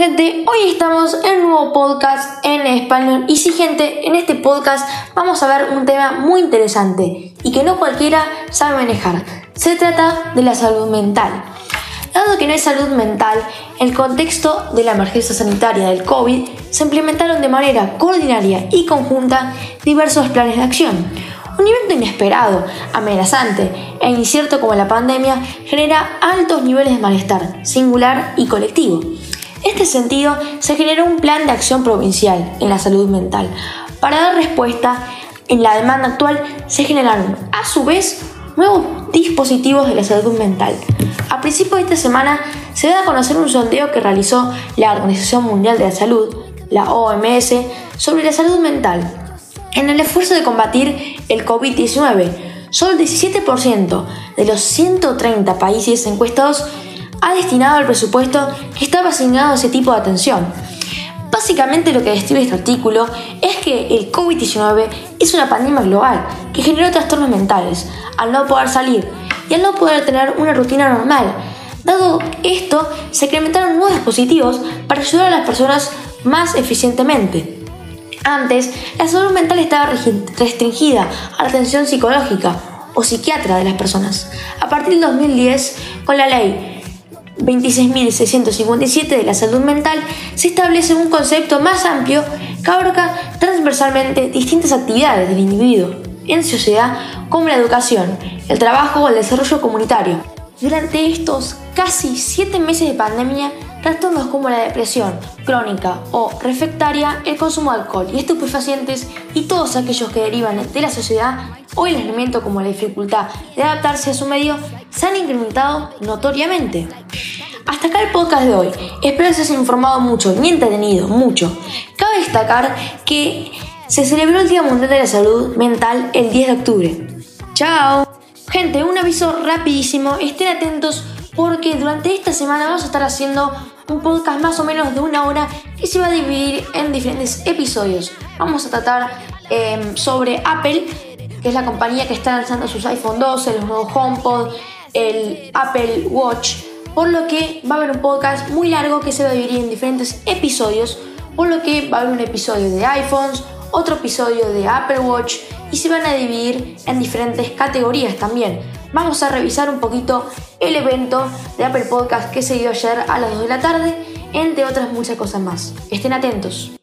¿cómo están gente? Hoy estamos en un nuevo podcast en español y sí gente, en este podcast vamos a ver un tema muy interesante y que no cualquiera sabe manejar. Se trata de la salud mental. Dado que no hay salud mental, en el contexto de la emergencia sanitaria del COVID se implementaron de manera coordinaria y conjunta diversos planes de acción. Un evento inesperado, amenazante e incierto como la pandemia genera altos niveles de malestar, singular y colectivo. Este sentido, se generó un plan de acción provincial en la salud mental. Para dar respuesta en la demanda actual, se generaron, a su vez, nuevos dispositivos de la salud mental. A principios de esta semana se da a conocer un sondeo que realizó la Organización Mundial de la Salud, la OMS, sobre la salud mental. En el esfuerzo de combatir el COVID-19, solo el 17% de los 130 países encuestados ha destinado el presupuesto que estaba asignado a ese tipo de atención. Básicamente lo que describe este artículo es que el COVID-19 es una pandemia global que generó trastornos mentales al no poder salir y al no poder tener una rutina normal. Dado esto, se incrementaron nuevos dispositivos para ayudar a las personas más eficientemente. Antes, la salud mental estaba restringida a la atención psicológica o psiquiatra de las personas. A partir del 2010, con la ley 26.657 de la salud mental, se establece un concepto más amplio que abarca transversalmente distintas actividades del individuo en sociedad como la educación, el trabajo o el desarrollo comunitario. Durante estos casi 7 meses de pandemia, trastornos como la depresión crónica o refractaria, el consumo de alcohol y estupefacientes y todos aquellos que derivan de la sociedad o el aislamiento como la dificultad de adaptarse a su medio se han incrementado notoriamente. Hasta acá el podcast de hoy. Espero que se informado mucho y entretenido, mucho. Cabe destacar que se celebró el Día Mundial de la Salud Mental el 10 de octubre. ¡Chao! Gente, un aviso rapidísimo. Estén atentos porque durante esta semana vamos a estar haciendo un podcast más o menos de una hora que se va a dividir en diferentes episodios. Vamos a tratar em, sobre Apple, que es la compañía que está lanzando sus iPhone 12, los nuevos HomePod, el Apple Watch, por lo que va a haber un podcast muy largo que se va a dividir en diferentes episodios, por lo que va a haber un episodio de iPhones, otro episodio de Apple Watch y se van a dividir en diferentes categorías también. Vamos a revisar un poquito el evento de Apple Podcast que se dio ayer a las 2 de la tarde, entre otras muchas cosas más. Estén atentos.